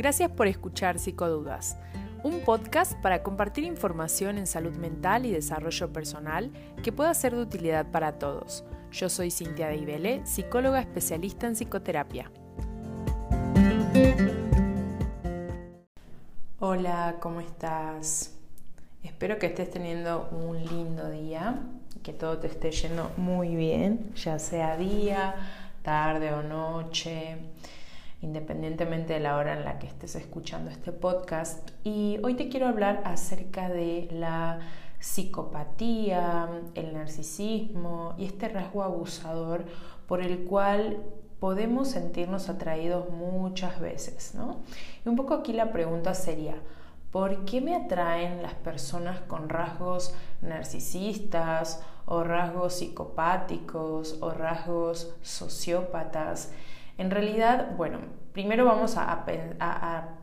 Gracias por escuchar Psicodudas, un podcast para compartir información en salud mental y desarrollo personal que pueda ser de utilidad para todos. Yo soy Cintia Deibele, psicóloga especialista en psicoterapia. Hola, ¿cómo estás? Espero que estés teniendo un lindo día, que todo te esté yendo muy bien, ya sea día, tarde o noche independientemente de la hora en la que estés escuchando este podcast. Y hoy te quiero hablar acerca de la psicopatía, el narcisismo y este rasgo abusador por el cual podemos sentirnos atraídos muchas veces, ¿no? Y un poco aquí la pregunta sería, ¿por qué me atraen las personas con rasgos narcisistas o rasgos psicopáticos o rasgos sociópatas? En realidad, bueno, primero vamos a,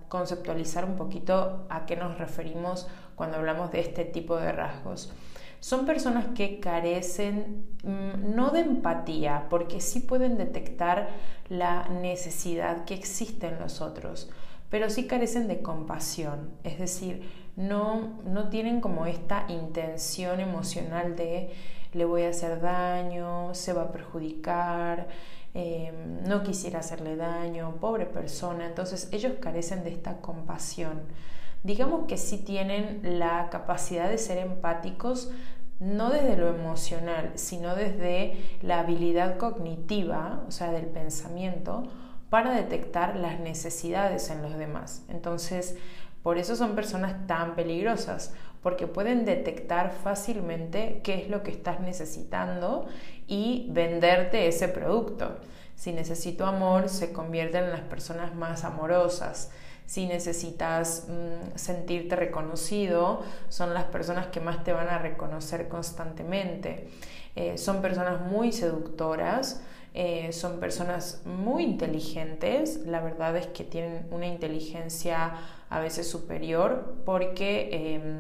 conceptualizar un poquito a qué nos referimos cuando hablamos de este tipo de rasgos. Son personas que carecen mm, no de empatía, porque sí pueden detectar la necesidad que existe en los otros, pero sí carecen de compasión, es decir, no, no tienen como esta intención emocional de le voy a hacer daño, se va a perjudicar, Em, no quisiera hacerle daño, pobre persona. Entonces ellos carecen de esta compasión. Digamos que sí tienen la capacidad de ser empáticos, no desde lo emocional, sino desde la habilidad cognitiva, o sea, del pensamiento, para detectar las necesidades en los demás. Entonces, por eso son personas tan peligrosas, porque pueden detectar fácilmente qué es lo que estás necesitando y venderte ese producto. Si necesito amor, se convierten en las personas más amorosas. Si necesitas mm, sentirte reconocido, son las personas que más te van a reconocer constantemente. Eh, son personas muy seductoras, eh, son personas muy inteligentes, la verdad es que tienen una inteligencia a veces superior porque em,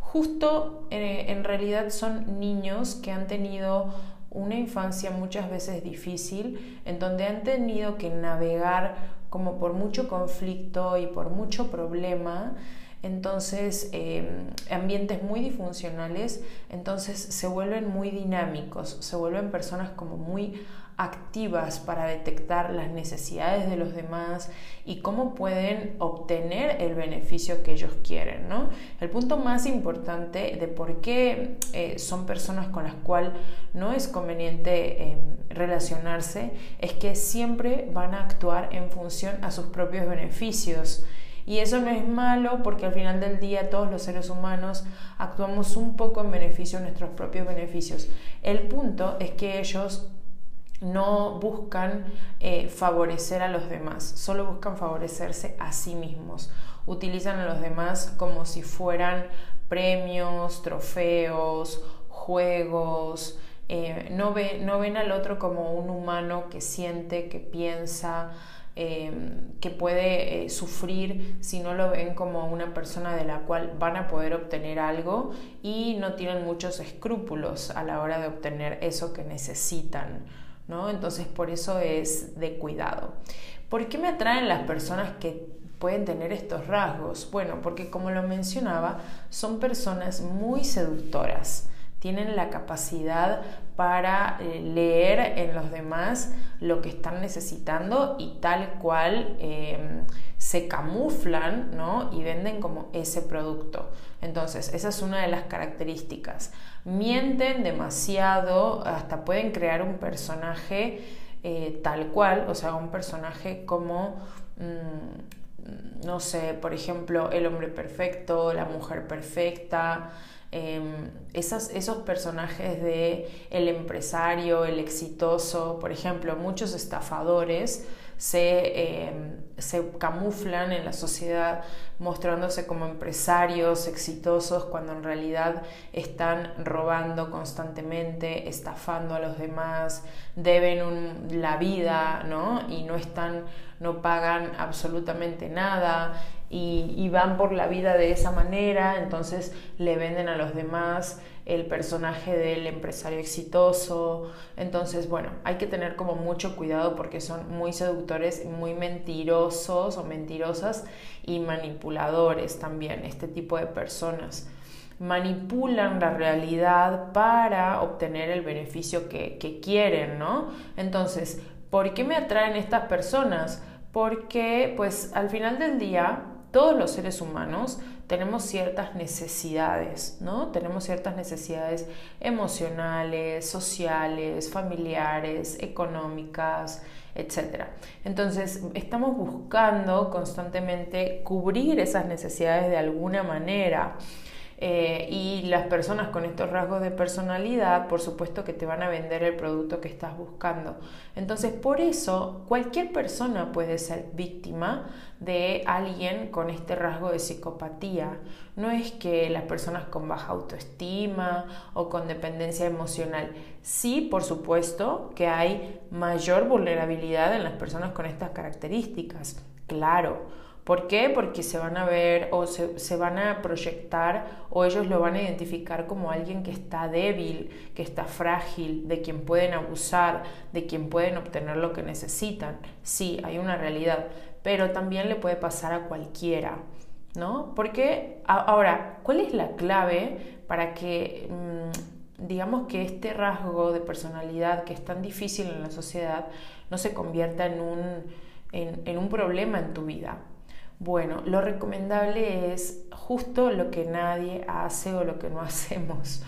justo eh, en realidad son niños que han tenido una infancia muchas veces difícil, en donde han tenido que navegar como por mucho conflicto y por mucho problema, entonces em, ambientes muy disfuncionales, entonces se vuelven muy dinámicos, se vuelven personas como muy activas para detectar las necesidades de los demás y cómo pueden obtener el beneficio que ellos quieren. ¿no? El punto más importante de por qué eh, son personas con las cuales no es conveniente em, relacionarse es que siempre van a actuar en función a sus propios beneficios. Y eso no es malo porque al final del día todos los seres humanos actuamos un poco en beneficio de nuestros propios beneficios. El punto es que ellos no buscan eh, favorecer a los demás, solo buscan favorecerse a sí mismos. Utilizan a los demás como si fueran premios, trofeos, juegos. Eh, no, no ven al otro como un humano que siente, que piensa, Em, que puede eh, sufrir si no lo ven como una persona de la cual van a poder obtener algo y no tienen muchos escrúpulos a la hora de obtener eso que necesitan. ¿no? Entonces por eso es de cuidado. ¿Por qué me atraen las personas que pueden tener estos rasgos? Bueno, porque como lo mencionaba, son personas muy seductoras tienen la capacidad para eh, leer en los demás lo que están necesitando y tal cual em, se camuflan ¿no? y venden como ese producto. Entonces, esa es una de las características. Mienten demasiado, hasta pueden crear un personaje eh, tal cual, o sea, un personaje como... Mm, no sé, por ejemplo, el hombre perfecto, la mujer perfecta, Em, esos personajes de el empresario, el exitoso, por ejemplo, muchos estafadores se, em, se camuflan en la sociedad mostrándose como empresarios exitosos cuando en realidad están robando constantemente, estafando a los demás, deben la vida, ¿no? Y no están, no pagan absolutamente nada y, van por la vida de esa manera, entonces le venden a los demás el personaje del empresario exitoso. Entonces, bueno, hay que tener como mucho cuidado porque son muy seductores, muy mentirosos o mentirosas y manipuladores también, este tipo de personas. Manipulan la realidad para obtener el beneficio que, que quieren, ¿no? Entonces, ¿por qué me atraen estas personas? Porque, pues, al final del día, todos los seres humanos tenemos ciertas necesidades, ¿no? Tenemos ciertas necesidades emocionales, sociales, familiares, económicas, etc. Entonces, estamos buscando constantemente cubrir esas necesidades de alguna manera. Eh, y las personas con estos rasgos de personalidad, por supuesto que te van a vender el producto que estás buscando. Entonces, por eso, cualquier persona puede ser víctima de alguien con este rasgo de psicopatía. No es que las personas con baja autoestima o con dependencia emocional. Sí, por supuesto, que hay mayor vulnerabilidad en las personas con estas características. Claro ¿Por qué? Porque se van a ver o se, van a proyectar o ellos lo van a identificar como alguien que está débil, que está frágil, de quien pueden abusar, de quien pueden obtener lo que necesitan. Sí, hay una realidad, pero también le puede pasar a cualquiera. ¿No? Porque ahora, ¿cuál es la clave para que, mm, digamos que este rasgo de personalidad que es tan difícil en la sociedad no se convierta en un, en un problema en tu vida? Bueno, lo recomendable es justo lo que nadie hace o lo que no hacemos,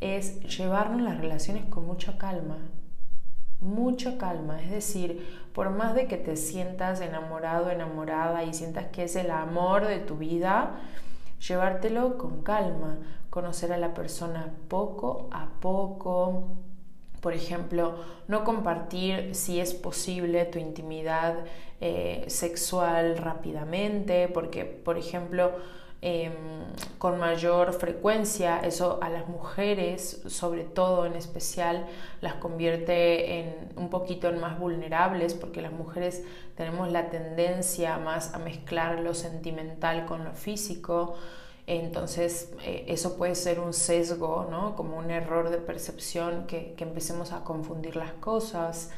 es llevarnos las relaciones con mucha calma, mucha calma, es decir, por más de que te sientas enamorado, enamorada y sientas que es el amor de tu vida, llevártelo con calma, conocer a la persona poco a poco, por ejemplo, no compartir si es posible tu intimidad eh, sexual rápidamente, porque, por ejemplo, em, con mayor frecuencia, eso a las mujeres, sobre todo en especial, las convierte en un poquito en más vulnerables, porque las mujeres tenemos la tendencia más a mezclar lo sentimental con lo físico. Entonces, eh, eso puede ser un sesgo, ¿no? como un error de percepción que, empecemos a confundir las cosas.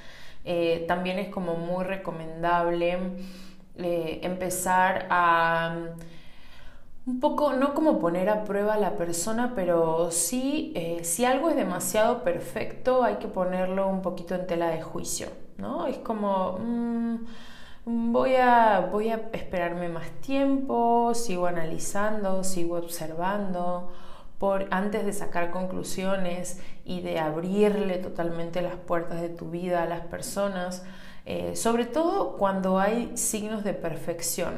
Eh, también es como muy recomendable eh, empezar a un poco, no como poner a prueba a la persona, pero sí, si algo es demasiado perfecto, hay que ponerlo un poquito en tela de juicio, ¿no? Es como... Mm, voy a, voy a esperarme más tiempo, sigo analizando, sigo observando, por, antes de sacar conclusiones y de abrirle totalmente las puertas de tu vida a las personas, eh, sobre todo cuando hay signos de perfección.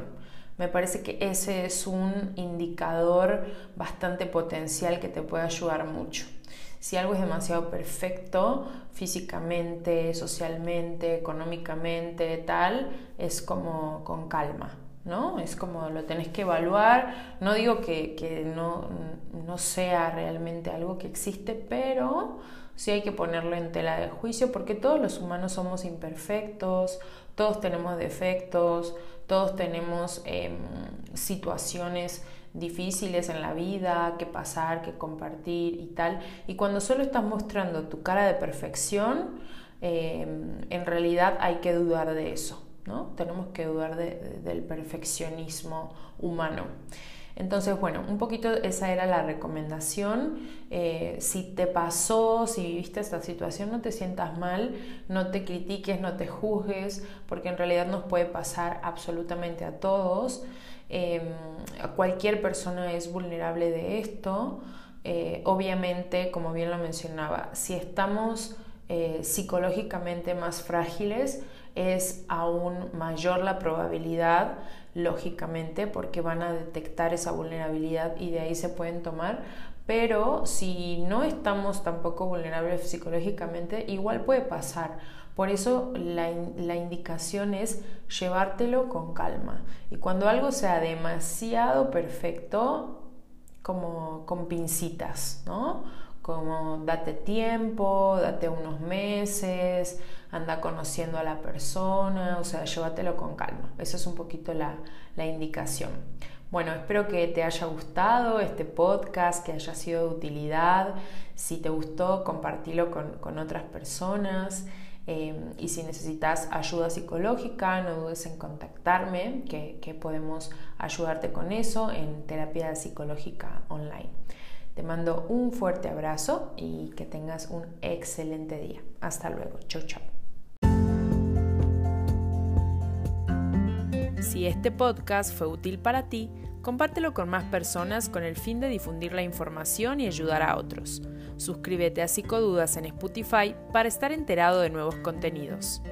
Me parece que ese es un indicador bastante potencial que te puede ayudar mucho. Si algo es demasiado perfecto, físicamente, socialmente, económicamente, tal, es como con calma, ¿no? Es como lo tenés que evaluar. No digo que, no, no sea realmente algo que existe, pero sí hay que ponerlo en tela de juicio porque todos los humanos somos imperfectos, todos tenemos defectos, todos tenemos em, situaciones difíciles en la vida, que pasar, que compartir y tal. Y cuando solo estás mostrando tu cara de perfección, em, en realidad hay que dudar de eso, ¿no? Tenemos que dudar del perfeccionismo humano. Entonces, bueno, un poquito esa era la recomendación. Eh, si te pasó, si viviste esta situación, no te sientas mal, no te critiques, no te juzgues, porque en realidad nos puede pasar absolutamente a todos. Em, cualquier persona es vulnerable de esto. Eh, obviamente, como bien lo mencionaba, si estamos eh, psicológicamente más frágiles, es aún mayor la probabilidad, lógicamente, porque van a detectar esa vulnerabilidad y de ahí se pueden tomar. Pero si no estamos tampoco vulnerables psicológicamente, igual puede pasar por eso la, indicación es llevártelo con calma. Y cuando algo sea demasiado perfecto, como con pincitas, ¿no? Como date tiempo, date unos meses, anda conociendo a la persona, o sea, llévatelo con calma. Esa es un poquito la, indicación. Bueno, espero que te haya gustado este podcast, que haya sido de utilidad. Si te gustó, compartilo con, con otras personas. Em, y si necesitas ayuda psicológica, no dudes en contactarme, que, que podemos ayudarte con eso en terapia psicológica online. Te mando un fuerte abrazo y que tengas un excelente día. Hasta luego. Chau, chau. Si este podcast fue útil para ti, compártelo con más personas con el fin de difundir la información y ayudar a otros. Suscríbete a Psicodudas en Spotify para estar enterado de nuevos contenidos.